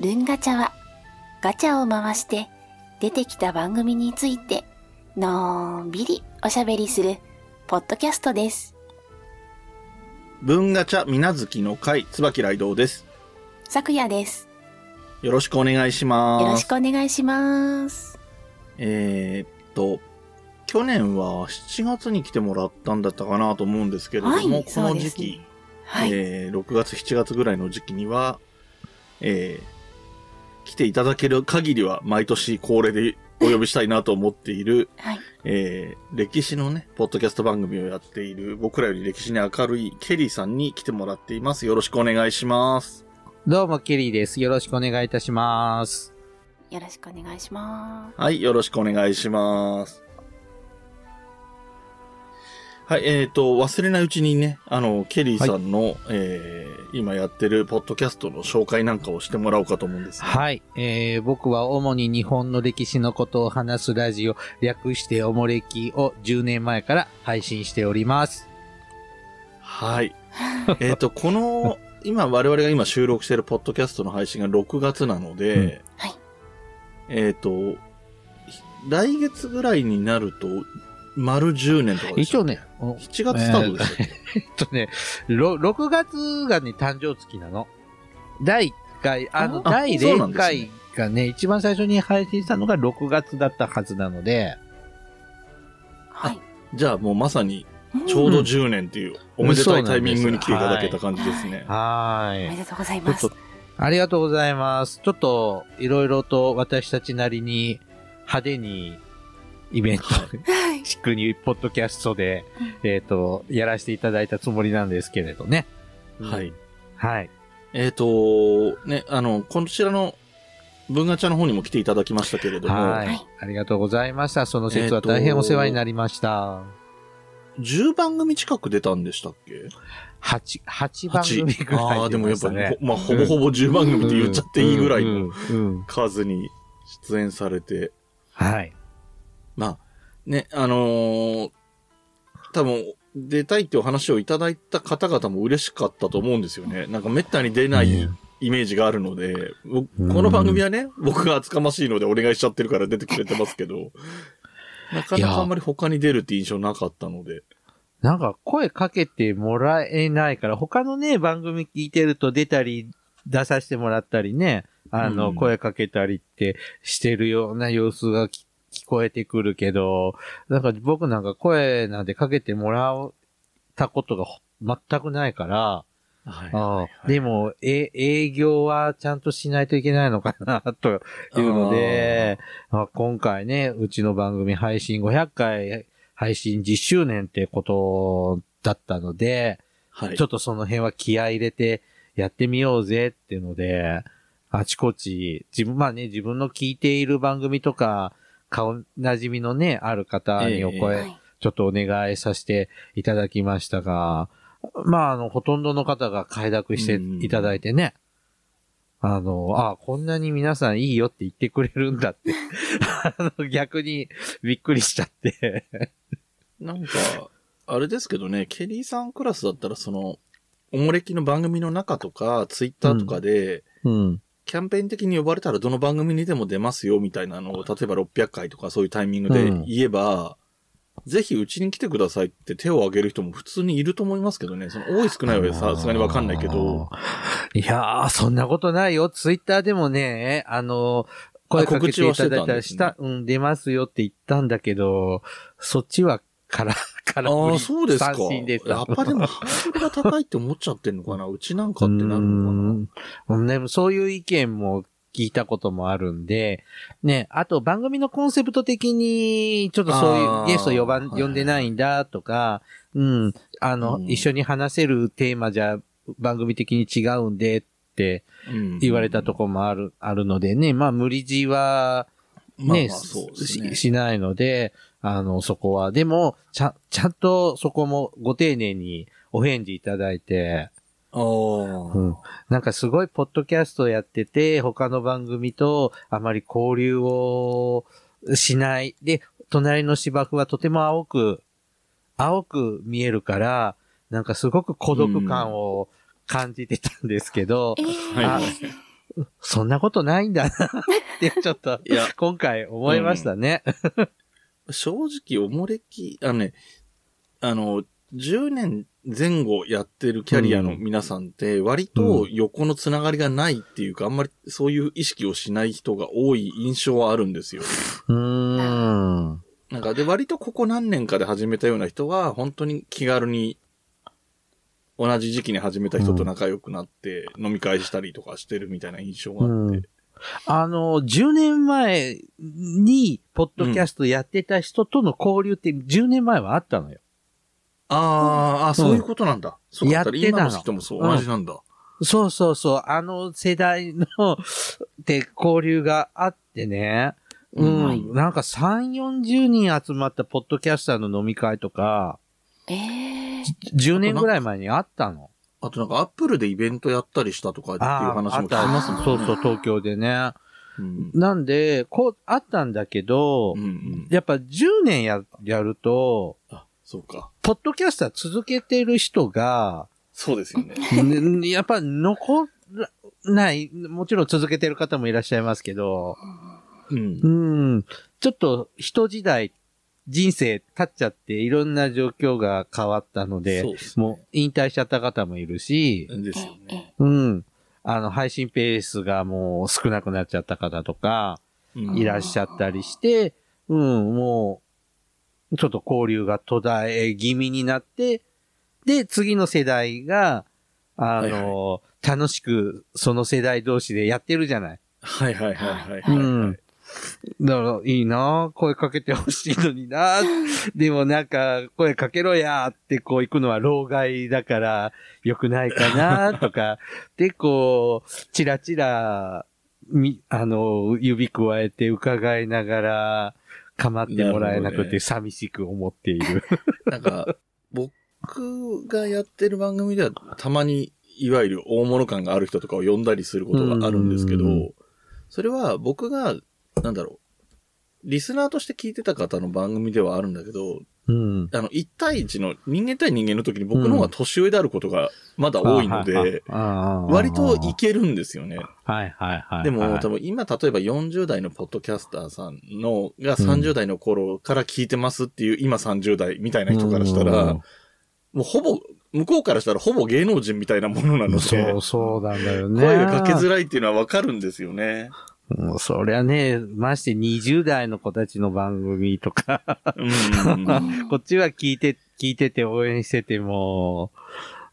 ルンガチャはガチャを回して出てきた番組についてのんびりおしゃべりするポッドキャストです。文ガチャみなずきの会、椿雷道です。昨夜です。よろしくお願いします。よろしくお願いします。えーっと、去年は7月に来てもらったんだったかなと思うんですけれども、はいこの時期、ねはい。えー6月、7月ぐらいの時期には、えー来ていただける限りは毎年恒例でお呼びしたいなと思っている、はい。えー歴史のね、ポッドキャスト番組をやっている、僕らより歴史に明るいケリーさんに来てもらっています。よろしくお願いします。どうも、ケリーです。よろしくお願いいたします。よろしくお願いしまはい、よろしくお願いします。はい、えっ、と、忘れないうちにね、あの、ケリーさんの、えー今やってるポッドキャストの紹介なんかをしてもらおうかと思うんですがはい。えー、僕は主に日本の歴史のことを話すラジオ、略しておもれきを10年前から配信しております。はい。えっと、この、今、我々が今収録しているポッドキャストの配信が6月なので、うんはいえっと、来月ぐらいになると、丸10年とかでし一応ね、お7月スタートでしたっけ、えっとね、ろ6月がね、誕生月なの。第1回、あの、あ第0そうなんですね回がね、一番最初に配信したのが6月だったはずなので、す。はい。じゃあもうまさに、ちょうど10年っていう、おめでたいタイミングに来ていただけた感じですね。はーい。おめでとうございますありがとうございます。ちょっと、いろいろと私たちなりに派手にイベント、はい。しっくにポッドキャストで、えっ、と、やらせていただいたつもりなんですけれどね。はい。はい。えっ、と、ね、あの、こちらの文ガチャの方にも来ていただきましたけれども、はい、はいありがとうございました。その説は大変お世話になりました。10番組近く出たんでしたっけ？8、8番組ぐらい、ああ、でもやっぱり、ね、ほまあ、ほぼほぼ10番組って言っちゃっていいぐらいの数に出演されて、はい。まあ、ね、あのー多分、出たいってお話をいただいた方々も嬉しかったと思うんですよね。なんかめったに出ないイメージがあるので、この番組はね、僕が厚かましいのでお願いしちゃってるから出てくれてますけど、なかなかあんまり他に出るって印象なかったので。なんか声かけてもらえないから、他のね、番組聞いてると出たり、出させてもらったりね、あの、うん声かけたりってしてるような様子がき聞こえてくるけど、なんか僕なんか声なんてかけてもらったことがほ全くないから、はいああでも、え、営業はちゃんとしないといけないのかな、というので、あ今回ね、うちの番組配信500回配信10周年ってことだったので、はい。ちょっとその辺は気合い入れてやってみようぜっていうので、あちこち、自分、まあね、自分の聞いている番組とか、顔馴染みのね、ある方におええ声、はい。ちょっとお願いさせていただきましたが、まあ、あの、ほとんどの方が快諾していただいてね、あの、あこんなに皆さんいいよって言ってくれるんだって、あの、逆にびっくりしちゃって。なんか、あれですけどね、ケリーさんクラスだったら、その、おもれきの番組の中とか、ツイッターとかで、うん。キャンペーン的に呼ばれたらどの番組にでも出ますよ、みたいなのを、例えば600回とかそういうタイミングでうん言えば、ぜひうちに来てくださいって手を挙げる人も普通にいると思いますけどね。その多い少ないはさすがにわかんないけど。いやー、そんなことないよ。ツイッターでもね、あの、声かけていただいたら、した、うん、出ますよって言ったんだけど、そっちは、から、からああ、そうですか。やっぱでもハードルが高いって思っちゃってんのかな？うちなんかってなるのうん。うんでもそういう意見も聞いたこともあるんで、ね、あと番組のコンセプト的に、ちょっとそういうゲスト呼ばん、はい呼んでないんだとか、うん、あの、うん。一緒に話せるテーマじゃ番組的に違うんでってかなうん。言われたとこもある、あるのでね、まあ無理強いは、ね、まあまあね。ししないので、あの、そこは。でも、ちゃ、ちゃんとそこもご丁寧にお返事いただいて、ああ、うん。なんかすごいポッドキャストやってて、他の番組とあまり交流をしない。で、隣の芝生はとても青く、青く見えるから、なんかすごく孤独感を感じてたんですけど、えーあそんなことないんだなって、ちょっと、今回思いましたね。正直、おもれき、あのね、あの、10年前後やってるキャリアの皆さんって、割と横のつながりがないっていうか、あんまりそういう意識をしない人が多い印象はあるんですよ。うーん。なんか、で、割とここ何年かで始めたような人は、本当に気軽に、同じ時期に始めた人と仲良くなって、飲み会したりとかしてるみたいな印象があって。うんあの、10年前に、ポッドキャストやってた人との交流って10年前はあったのよ。あーあ、そういうことなんだ。そうやってたの今の人もそう、同じなんだ。そうそうそう。あの世代の、で、交流があってね。うん。はいなんか3、40人集まったポッドキャスターの飲み会とか、ええ10年ぐらい前にあったの。あとなんかアップルでイベントやったりしたとかっていう話も聞きますもんね。そうそう、東京でね。うん。なんで、こう、あったんだけど、うんうん。やっぱ10年や、やると、あ、そうか。ポッドキャスター続けてる人が、そうですよね。ねやっぱ残らない、もちろん続けてる方もいらっしゃいますけど、うんう。ん、ちょっと人時代、人生経っちゃっていろんな状況が変わったので、そうですねもう引退しちゃった方もいるし、ですよね。うん、あの、配信ペースがもう少なくなっちゃった方とか、うんいらっしゃったりして、うん、もう、ちょっと交流が途絶え気味になって、で、次の世代が、あの、楽しくその世代同士でやってるじゃない。はいはいはいはい。はいうん。だから、いいな声かけてほしいのにな。でもなんか、声かけろやってこう行くのは老害だから良くないかなとか、で、こう、チラチラ、み、あの、指くわえて伺いながら、構ってもらえなくて寂しく思っている。なんか、僕がやってる番組ではたまに、いわゆる大物感がある人とかを呼んだりすることがあるんですけどうん、それは僕が、なんだろう、リスナーとして聞いてた方の番組ではあるんだけど、うん。あの、1対1の人間対人間の時に僕の方が年上であることがまだ多いので、割割といけるんですよね。はいはいはい。でも、はい多分今、例えば40代のポッドキャスターさんの、が30代の頃から聞いてますっていう、今30代みたいな人からしたら、もうほぼ、向こうからしたらほぼ芸能人みたいなものなので、そう、そうなんだよね。声がかけづらいっていうのはわかるんですよね。もうそりゃね、まして20代の子たちの番組とか、うん。こっちは聞いて、聞いてて応援してても、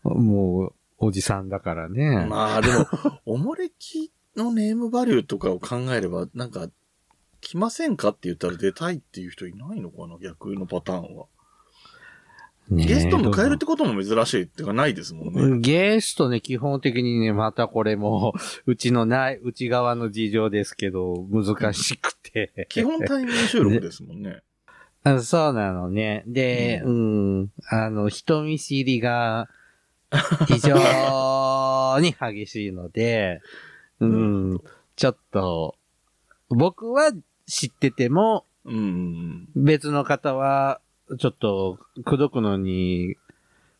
もう、おじさんだからね。まあでも、おもれきのネームバリューとかを考えれば、なんか、来ませんかって言ったら出たいっていう人いないのかな逆のパターンは。ねゲスト迎えるってことも珍しいっていうかないですもんね。うんゲストね、基本的にね、またこれも、うちのない、内側の事情ですけど、難しくて。基本対面収録ですもんね。あそうなのね。で、うん、あの、人見知りが、非常に激しいので、うん、ちょっと、僕は知ってても、うん。別の方は、ちょっと、口説くのに、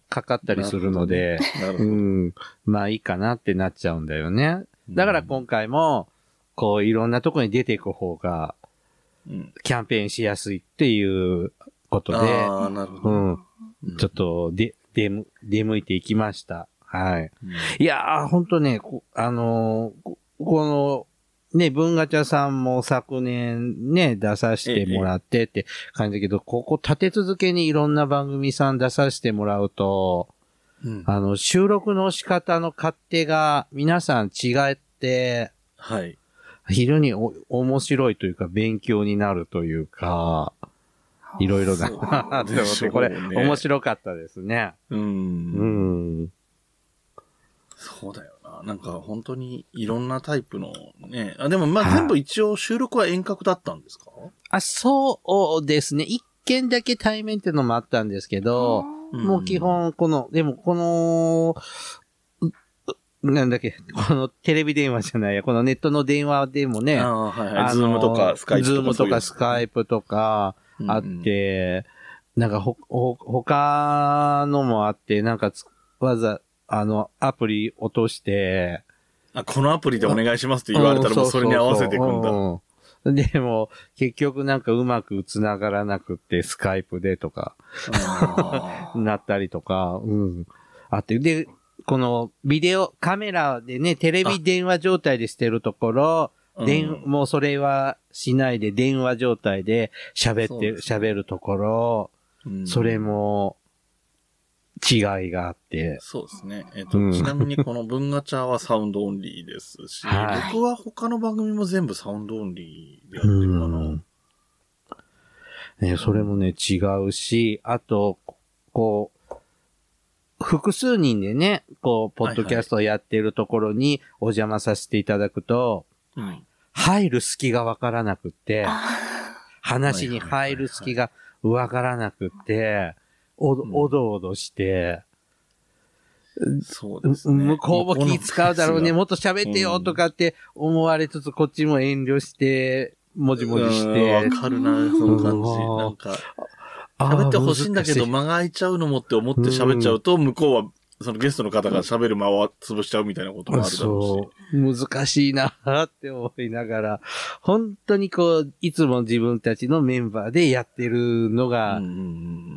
かかったりするので。うん、まあいいかなってなっちゃうんだよね。だから今回も、こう、いろんなとこに出ていく方が、うん、キャンペーンしやすいっていうことで。うん、うんちょっと、で、出む、出向いていきました。はい。うんいやー、ほんとね、こあのーここの、ね、文ガチャさんも昨年ね、出させてもらってって感じだけど、ここ立て続けにいろんな番組さん出させてもらうと、うんあの、収録の仕方の勝手が皆さん違って、はい。非常にお面白いというか、勉強になるというか、いろいろだなって思って、これ、面白かったですね。う。うんん。そうだよな。なんか本当にいろんなタイプのね。あ、でもまはいあ全部一応収録は遠隔だったんですか？あ、そうですね。一件だけ対面っていうのもあったんですけど、もう基。本、この、でもこの、なんだっけ、このテレビ電話じゃないや、このネットの電話でもね、あズームとかスカイプとか。ズームとかスカイプとかあっうんうん、て、なんかほ、ほ、他のもあって、なんかつわざ、あの、アプリ落として、あ、このアプリでお願いしますって言われたらもうそれに合わせていくんだ。うん。でも、結局なんかうまく繋がらなくって、スカイプでとか、なったりとか、うん。あって、で、このビデオ、カメラでね、テレビ電話状態でしてるところ、うん。電もうそれはしないで電話状態で喋って、喋るところ、うん。それも違いがあって、そうですね。えっ、と、うんちなみにこの文ガチャはサウンドオンリーですし、はい僕は他の番組も全部サウンドオンリーでやってうるかな。ん。ね、それもね、違うし、あと、こう、複数人でね、こう、ポッドキャストをやってるところにお邪魔させていただくと、うん入る隙がわからなくって、あ話に入る隙がわからなくって、おおどおどして、そうですね。向こうも気使うだろうね、ももっと喋ってよとかって思われつつ、こっちも遠慮して、もじもじして。わ、かるな、その感じ。うん。なんか、喋ってほしいんだけど、間が空いちゃうのもって思って喋っちゃうと、向こうは、そのゲストの方が喋る間を潰しちゃうみたいなこともあるだろそう。難しいなって思いながら、本当にこう、いつも自分たちのメンバーでやってるのうし。が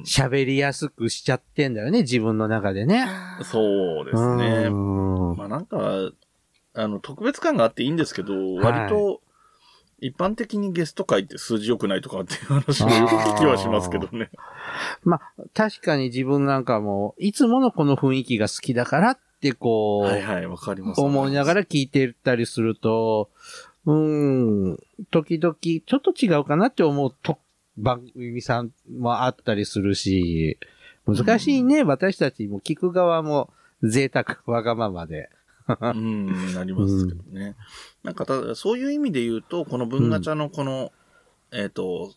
喋りやすくしちゃってんだよね、自分の中でね。あ。そうですね。うんまあなんか、あの、特別感があっていいんですけど、はい割と、一般的にゲスト会って数字良くないとかっていう話もよく聞きはしますけどね。まあ、確かに自分なんかも、いつものこの雰囲気が好きだからってこう、はいはい、わかります。思いながら聞いてたりすると、うーん、時々ちょっと違うかなって思うと番組さんもあったりするし、難しいね、私たちも聞く側も贅沢、わがままで。うん、なりますけどね。なんかただ、そういう意味で言うと、この文ガチャのこの、えっ、と、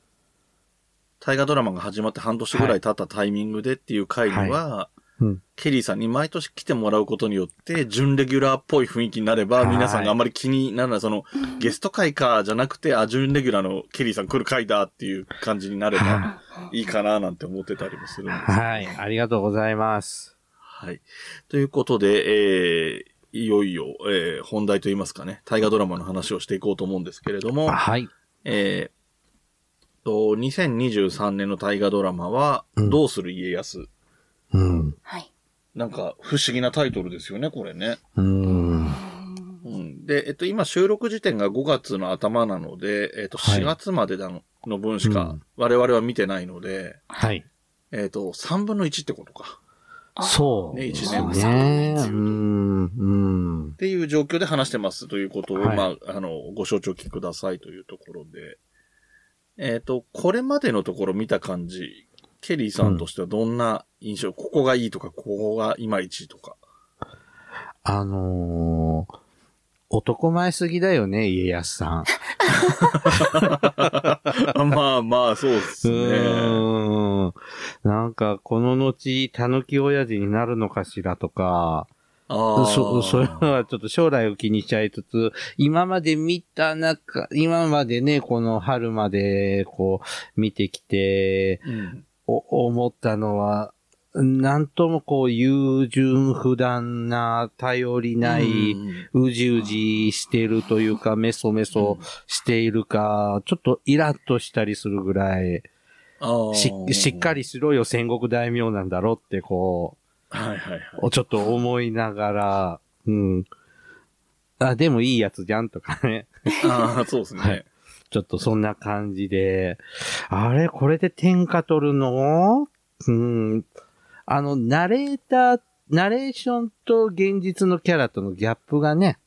大河ドラマが始まって半年ぐらい経ったタイミングでっていう回には、うん。ケリーさんに毎年来てもらうことによって、準レギュラーっぽい雰囲気になれば、はい。皆さんがあんまり気にならない、その、ゲスト会か、じゃなくて、あ、準レギュラーのケリーさん来る回だっていう感じになればはい。いかななんて思ってたりもするんですはい、ありがとうございます。はい。ということで、えー、いよいよ、えー、本題といいますかね、大河ドラマの話をしていこうと思うんですけれども、はい。えー、と、2023年の大河ドラマは、うんどうする家康？うん。はい。なんか、不思議なタイトルですよね、これね。うん。うん。で、えっと、今収録時点が5月の頭なので、えっと、はい4月までのの分しかうん我々は見てないので、はい。えっと、3分の1ってことか。そう。ねです一年ね。分うん。うんっ。ていう状況で話してますということを、はいまあ、あの、ご承知おきくださいというところで、えっ、と、これまでのところ見た感じ、ケリーさんとしてはどんな印象、ここがいいとか、ここがいまいちとか。あのー、男前すぎだよね、家康さん。まあまあ、そうですうね。ーん。なんか、この後、狸親父になるのかしらとか、ああ。そ、それはちょっと将来を気にしちゃいつつ、今まで見た中、今までね、この春まで、こう、見てきて、うん。お、思ったのは、なんともこう、優柔不断な、頼りない、うじうじしてるというか、メソメソしているか、ちょっとイラッとしたりするぐらい、し、しっかりしろよ戦国大名なんだろってこはいはいはい。う、ちょっと思いながら、うん。あ、でもいいやつじゃんとかね。ああ、そうですね。はいちょっとそんな感じで、あれこれで天下取るの？うん。あの、ナレーター、ナレーションと現実のキャラとのギャップがね、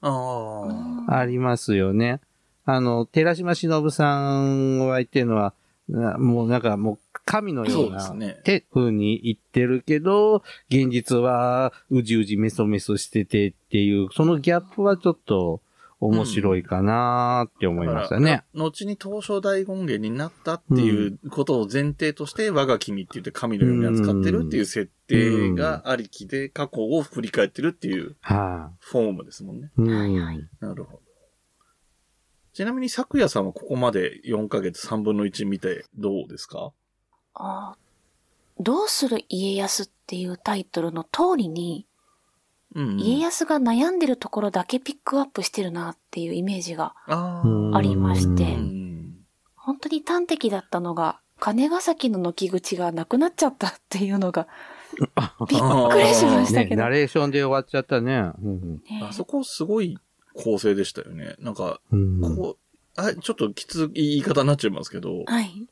ああ。ありますよね。あの、寺島しのぶさんが言ってるのは、なもうなんかもう神のようなすねって風に言ってるけど、現実はうじうじメソメソしててっていう、そのギャップはちょっと面白いかなーって思いましたね。後に東照大権現になったっていうことを前提として、我が君って言って神のように扱ってるっていう設定がありきで、過去を振り返ってるっていうはフォームですもんね。い、うん。なるほど。ちなみに、昨夜さんはここまで4ヶ月3分の1見てどうですか？あどうする家康っていうタイトルの通りに、うん家康が悩んでるところだけピックアップしてるなっていうイメージが、あありまして本当に端的だったのが、金ヶ崎の軒口がなくなっちゃったっていうのが、びっくりしましたね、けど。ナレーションで終わっちゃったね。うんねあそこすごい構成でしたよね。なんか、うん。こう、あ、ちょっときつい言い方になっちゃいますけど、はい。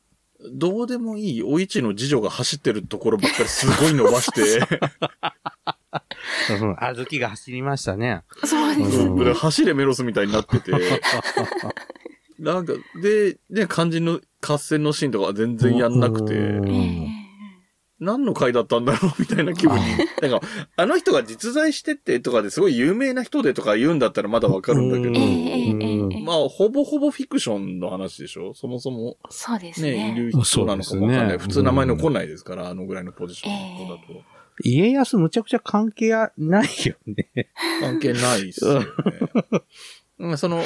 どうでもいいお市の次女が走ってるところばっかりすごい伸ばして、うん。あずきが走りましたね。そうです。うん。これ走れメロスみたいになってて、なんか、で、ね、肝心の合戦のシーンとかは全然やんなくて、何の回だったんだろうみたいな気分に。なんか、あの人が実在してってとかですごい有名な人でとか言うんだったらまだわかるんだけど。まあ、ほぼほぼフィクションの話でしょ？そもそもそうですね、いね。る人なのかもわかんない。普通名前残んないですから、あのぐらいのポジションだと。家康むちゃくちゃ関係ないよね。関係ないっすよね。まあその、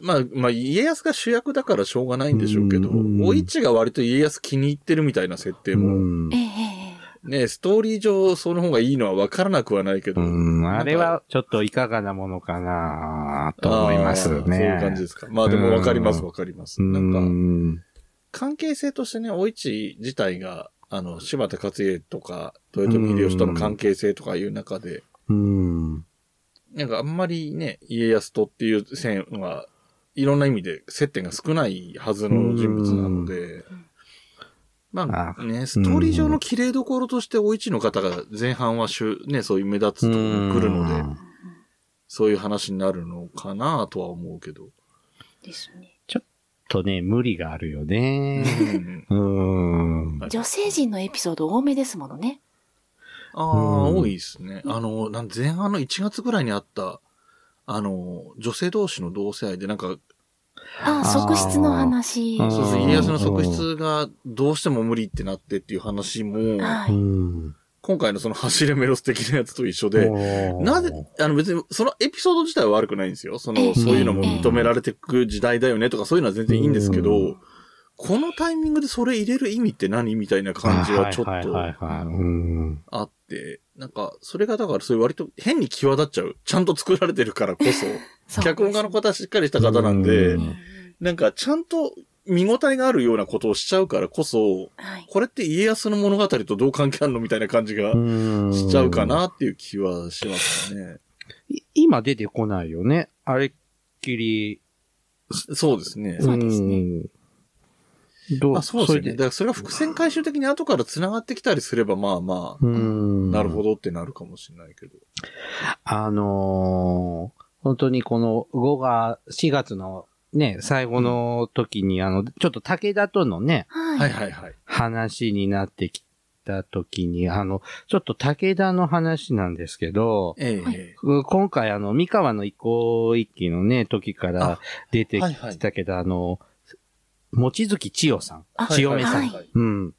まあ、まあ、家康が主役だからしょうがないんでしょうけど、うんお市が割と家康気に入ってるみたいな設定も、うんえええね、ストーリー上その方がいいのは分からなくはないけど、うん、あれはちょっといかがなものかなと思いますね。そういう感じですか。まあでも分かりますうん分かります。うなんか、ん。関係性としてね、お市自体が、あの、柴田勝家とか、豊臣秀吉との関係性とかいう中で、うん。なんかあんまりね、家康とっていう線は、いろんな意味で接点が少ないはずの人物なので、まああね、ストーリー上の綺麗どころとしてお市の方が前半は主、ね、そういう目立つところに来るので、そういう話になるのかなとは思うけど。えですね。とね、無理があるようね。んうん。女性陣のエピソード多めですものね。ああ、うん多いですね。あの、なん前半の1月ぐらいにあった、あの、女性同士の同性愛で、なんか、ああ、側室の話。あーそうそう、家康の側室がどうしても無理ってなってっていう話も、はうい。ん。今回のその走れメロス的なやつと一緒で、なぜ、あの別にそのエピソード自体は悪くないんですよ。その、ええ。そういうのも認められていく時代だよねとかそういうのは全然いいんですけうど、このタイミングでそれ入れる意味って何みたいな感じはちょっと。あって、なんか、それがだからそういう割と変に際立っちゃう。ちゃんと作られてるからこそ、そう脚本家の方はしっかりした方なんでなんかちゃんと見応えがあるようなことをしちゃうからこそ、はい。これって家康の物語とどう関係あるのみたいな感じがしちゃうかなっていう気はしますね。い今出てこないよね。あれっきり。そうですね。そうですねんどまあそうですよね。れだからそれが伏線回収的に後から繋がってきたりすればまあまあ、うん。なるほどってなるかもしれないけど。あのー本当にこの5が、4月のね、最後の時に、あの、ちょっと武田とのね、はい。はいはいはい。話になってきた時に、あの、ちょっと武田の話なんですけど、ええ。今回あの、三河の移行一揆のね、時からあ出てはいはい。きたけど、あの、望月千代さん、あ千代目さん、はい。うん、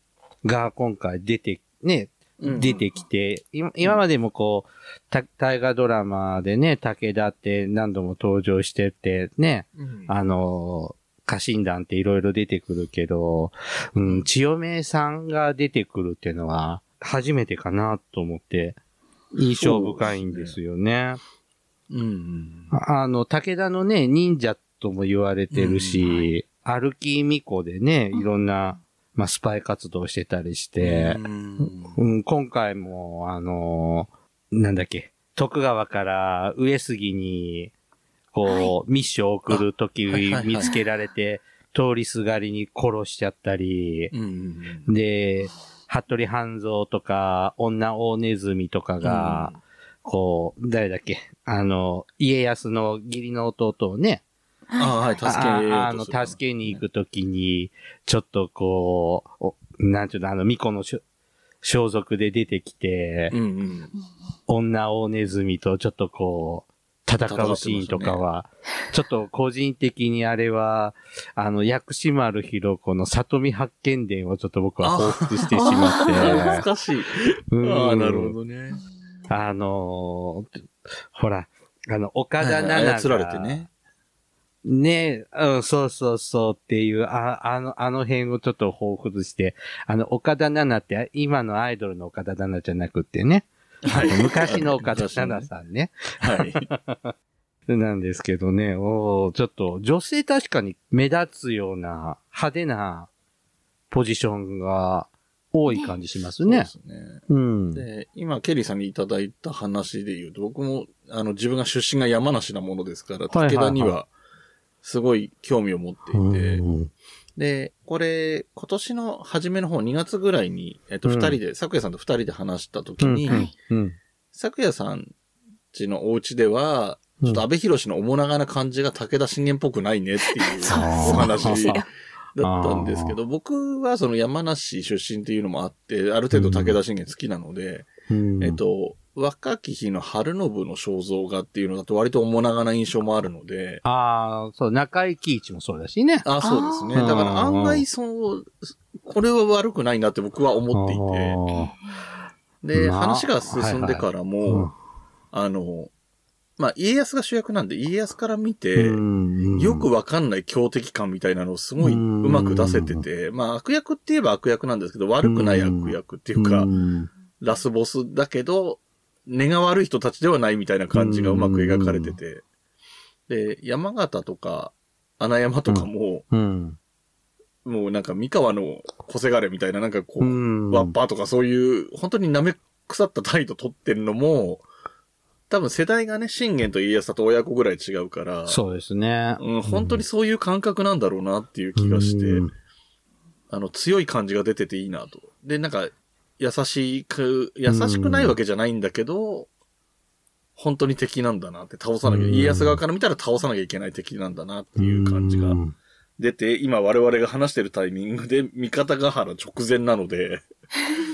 が今回出て、ね、うん出てきて、今今までもこう、た大河ドラマでね、武田って何度も登場してて、ね、うん。あの、家臣団っていろいろ出てくるけど、うん、千代明さんが出てくるっていうのは初めてかなと思って、印象深いんですよね。うんうん。ああの、武田のね、忍者とも言われてるし、歩き巫女でね、いろんな、まあ、スパイ活動してたりして、うん。うん、今回も、あのーなんだっけ、徳川から上杉に、こう、ミッションを送るとき見つけられて、通りすがりに殺しちゃったり、うんうんで、服部半蔵とか、女大ネズミとかが、こう、誰だっけ、あの、家康の義理の弟をね、ああ、はい、助けああの、助けに行くときに、ちょっとこう、おなんちゅうの、あの、巫女の装束で出てきて、うんうん。女大ネズミとちょっとこう、戦うシーンとかは、ちょっと個人的にあれは、あの、薬師丸ひろ子の里見八犬伝をちょっと僕は彷彿してしまって、懐かしい。うんああ、なるほどね。あのーほら、あの、岡田奈々が、操られてね。ねうん、そうそうそうっていう、ああの、あの辺をちょっと彷彿して、あの、岡田奈々って、今のアイドルの岡田奈々じゃなくってね、はい昔の岡田奈々さんね。はい。なんですけどね、おーちょっと、女性確かに目立つような派手なポジションが多い感じしますね。そうですね。うん。で、今、ケリーさんにいただいた話で言うと、僕も、あの、自分が出身が山梨なものですから、はいはい武田には、すごい興味を持っていて、うん。で、これ、今年の初めの方、2月ぐらいに、えっと、うん。二人で、咲夜さんと二人で話した時に、うん。うん。咲夜さんちのお家では、うん。ちょっと安倍博士の面長な感じが武田信玄っぽくないねっていうお話だったんですけど、僕はその山梨出身っていうのもあって、ある程度武田信玄好きなので、うん。えっ、と、若き日の春信の肖像画っていうのだと割と面長な印象もあるので、ああ、そう、中井貴一もそうだしね。あそうですね。だから案外そう、これは悪くないなって僕は思っていて、で、まあ話が進んでからも、うん。あの、まあ、家康が主役なんで、家康から見て、うんよくわかんない強敵感みたいなのをすごいうまく出せてて、まあ悪役って言えば悪役なんですけど、悪くない悪役っていうか、ん。ラスボスだけど、根が悪い人たちではないみたいな感じがうまく描かれてて、で、山形とか、穴山とかも、うん。もうなんか三河の小せがれみたいな、なんかこう、うんワッパーとかそういう、本当に舐め腐った態度取ってるのも、多分世代がね、信玄と家康だと親子ぐらい違うから、そうですね。うん、本当にそういう感覚なんだろうなっていう気がして、うんあの、強い感じが出てていいなと。で、なんか、優しく、優しくないわけじゃないんだけど、本当に敵なんだなって、倒さなきゃ、うん。家康側から見たら倒さなきゃいけない敵なんだなっていう感じがうん。出て、今我々が話してるタイミングで、三方ヶ原直前なので、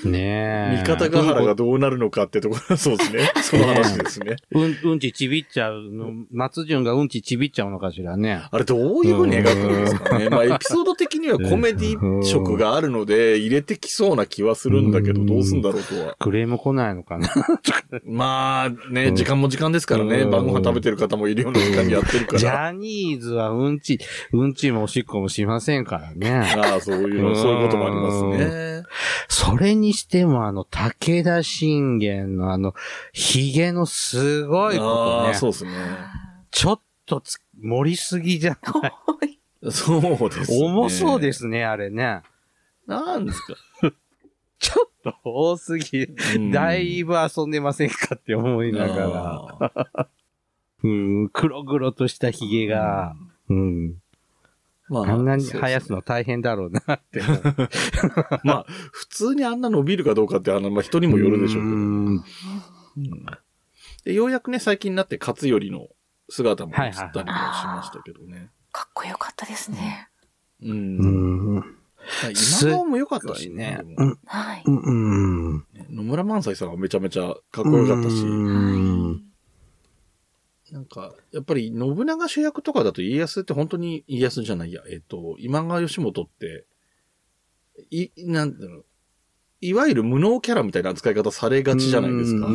ねえ。三方ヶ原がどうなるのかってところ、そうですね。その話ですね。うん、うんちちびっちゃうの、松潤がうんちちびっちゃうのかしらね。あれどういう風に描くんですかね。まあエピソード的にはコメディ色があるので入れてきそうな気はするんだけど、どうすんだろうとは。クレーム来ないのかな。まあね、うん時間も時間ですからね。うん晩ご飯食べてる方もいるような時間にやってるから。ジャニーズはうんち、うんちもおしっこもしませんからね。ああ、そういうそういうこともありますね。それにしてもあの、武田信玄のあの、髭のすごいことああ、ね。そうですね。ちょっとつ盛りすぎじゃん。そうです、ね。重そうで。すね、あれね。なんですか？ちょっと多すぎ。うんだいぶ遊んでませんかって思いながら。ら。うん、黒々とした髭が、うん。まあんなに生やすの大変だろうなって。まあ、普通にあんな伸びるかどうかって、あの、まあ、人にもよるでしょうけど。んで、ようやくね、最近になって勝頼の姿も映ったりもしましたけどね。かっこよかったですね。うん。うん。まあ今川も良かったしね。はい。うん。うん野村萬斎さんはめちゃめちゃかっこよかったし。うんなんか、やっぱり信長主役とかだと家康って本当に家康じゃないや、えっと、今川義元って、い、なんていう。の、いわゆる無能キャラみたいな扱い方されがちじゃないですか。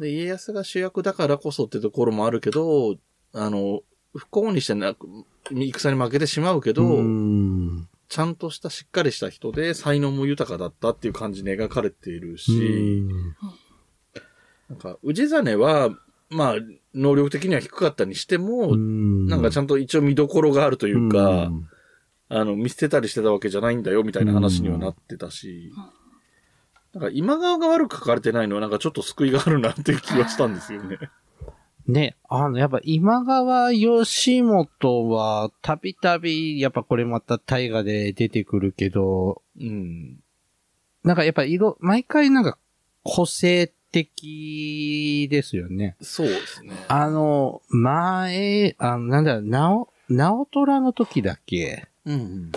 で、家康が主役だからこそってところもあるけど、あの、不幸にしてなく、戦に負けてしまうけど、うん。ちゃんとしたしっかりした人で才能も豊かだったっていう感じに描かれているし、なんか、氏真は、まあ、能力的には低かったにしても、なんかちゃゃんと一応見どころがあるというか、あの、見捨てたりしてたわけじゃないんだよ、みたいな話にはなってたし、なんか今川が悪く書かれてないのはなんかちょっと救いがあるなっていう気はしたんですよね。ね、あの、やっぱ今川義元は、たびたび、やっぱこれまた大河で出てくるけど、うん。なんかやっぱ色、毎回なんか個性的ですよね。そうですね。あの、前、あの、なんだろう、なお、直虎の時だっけ？うんうん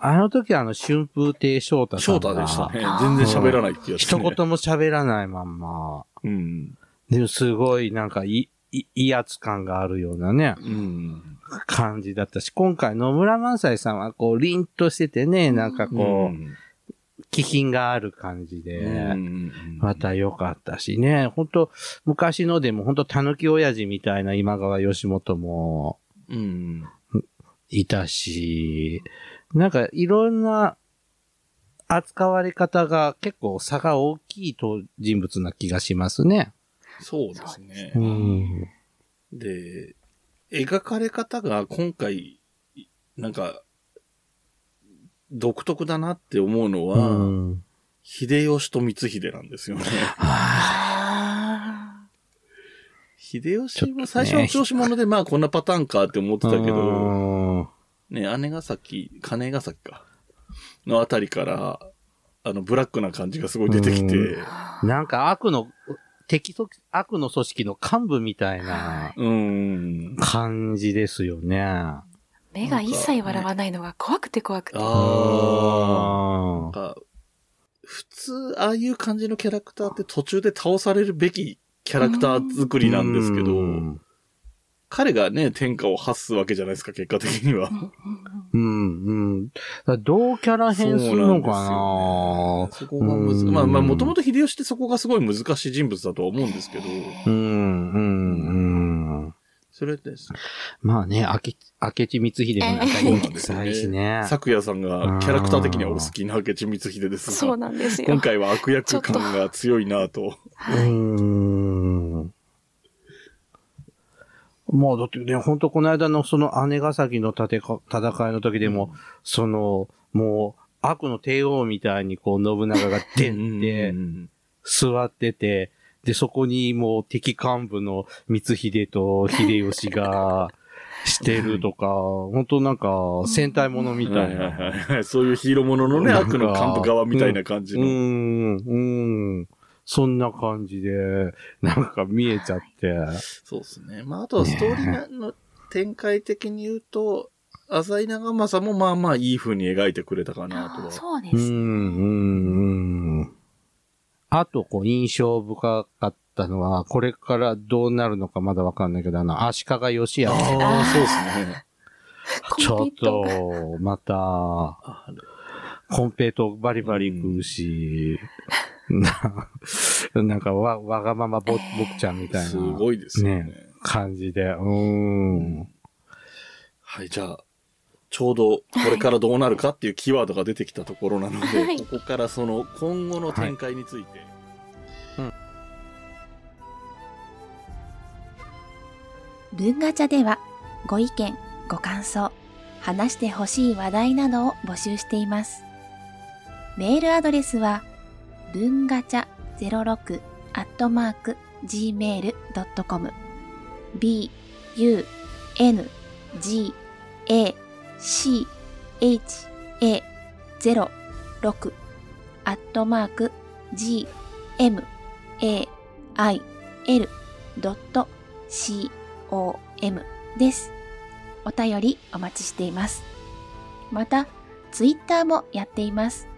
あの時はあの、春風亭昇太さ翔んが。太でしたね全然喋らないってやつ、一ね。言も喋らないまんま。うん。でもすごいなんかい、い、威圧感があるようなね、うん。感じだったし、今回野村萬斎さんはこう、凛としててね、なんかこう、ん気品がある感じで、うんまた良かったしね、本当昔のでも本当狸親父みたいな今川義元もうん。いたし、なんかいろんな扱われ方が結構差が大きいと人物な気がしますね。そうですね。うん。で、描かれ方が今回、なんか、独特だなって思うのは、うん。秀吉と光秀なんですよね。あ秀吉は最初は調子者で、まあこんなパターンかって思ってたけど、ど、ね、姉ヶ崎、金ヶ崎か、のあたりから、あの、ブラックな感じがすごい出てきて、ーなんか悪の、敵と悪の組織の幹部みたいな。感じですよね。目が一切笑わないのが怖くて怖くて。ああ。あなんか普通、ああいう感じのキャラクターって途中で倒されるべきキャラクター作りなんですけど、うん彼がね、天下を発すわけじゃないですか、結果的には。うん、うん。どうキャラ変するのかなそこがむず、うんまあまあ、もともと秀吉ってそこがすごい難しい人物だとは思うんですけど、うん、うん、うん。それですね。まあね、明智、明智光秀もなんか人気臭いしね。咲夜さんがキャラクター的にはお好きな明智光秀ですが、そうなんですよ今。回は悪役感が強いなと。うはい。ーん。まあだってね、ほんとこの間のその姉ヶ崎の戦か戦いの時でも、その、もう悪の帝王みたいにこう信長が出うんて、座ってて、で、そこにもう敵幹部の光秀と秀吉が してるとか、本当なんか戦隊ものみたはいいはいな。はいはい。そういうヒーローもののね、悪の幹部側みたいな感じうの。ん、うん。そんな感じで、なんか見えちゃって。そうですね。まあ、あとはストーリーの展開的に言うと、浅井長政もまあまあいい風に描いてくれたかなとは。うん、そうです。うん、うん。あと、こう、印象深かったのは、これからどうなるのかまだわかんないけど、あの、足利義康。ああ、そうですね。ちょっと、また、あコンペイトバリバリ食うし、な なんかわ、わがままぼ、えー僕ちゃんみたいな。すごいですよね。ね感じで、うーん。はい、じゃあ、ちょうどこれからどうなるかっていうキーワードが出てきたところなので、はいここからその今後の展開について。文ガチャではご意見、ご感想、話してほしい話題などを募集しています。メールアドレスは文ガチャ06アットマーク gmail.com b u n g a c h a 06アットマーク g m a i l ドット c OM です。お便りお待ちしています。また、ツイッターもやっています。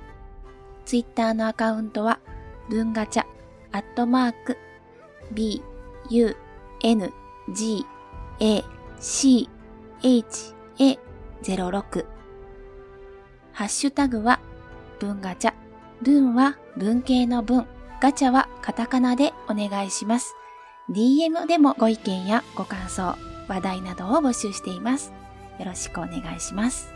ツイッターのアカウントは、文ガチャ、アットマーク、B, U, N, G, A, C, H, A, 06ハッシュタグは、文ガチャ。文は文系の文。ガチャはカタカナでお願いします。DM でもご意見やご感想、話題などを募集しています。よろしくお願いします。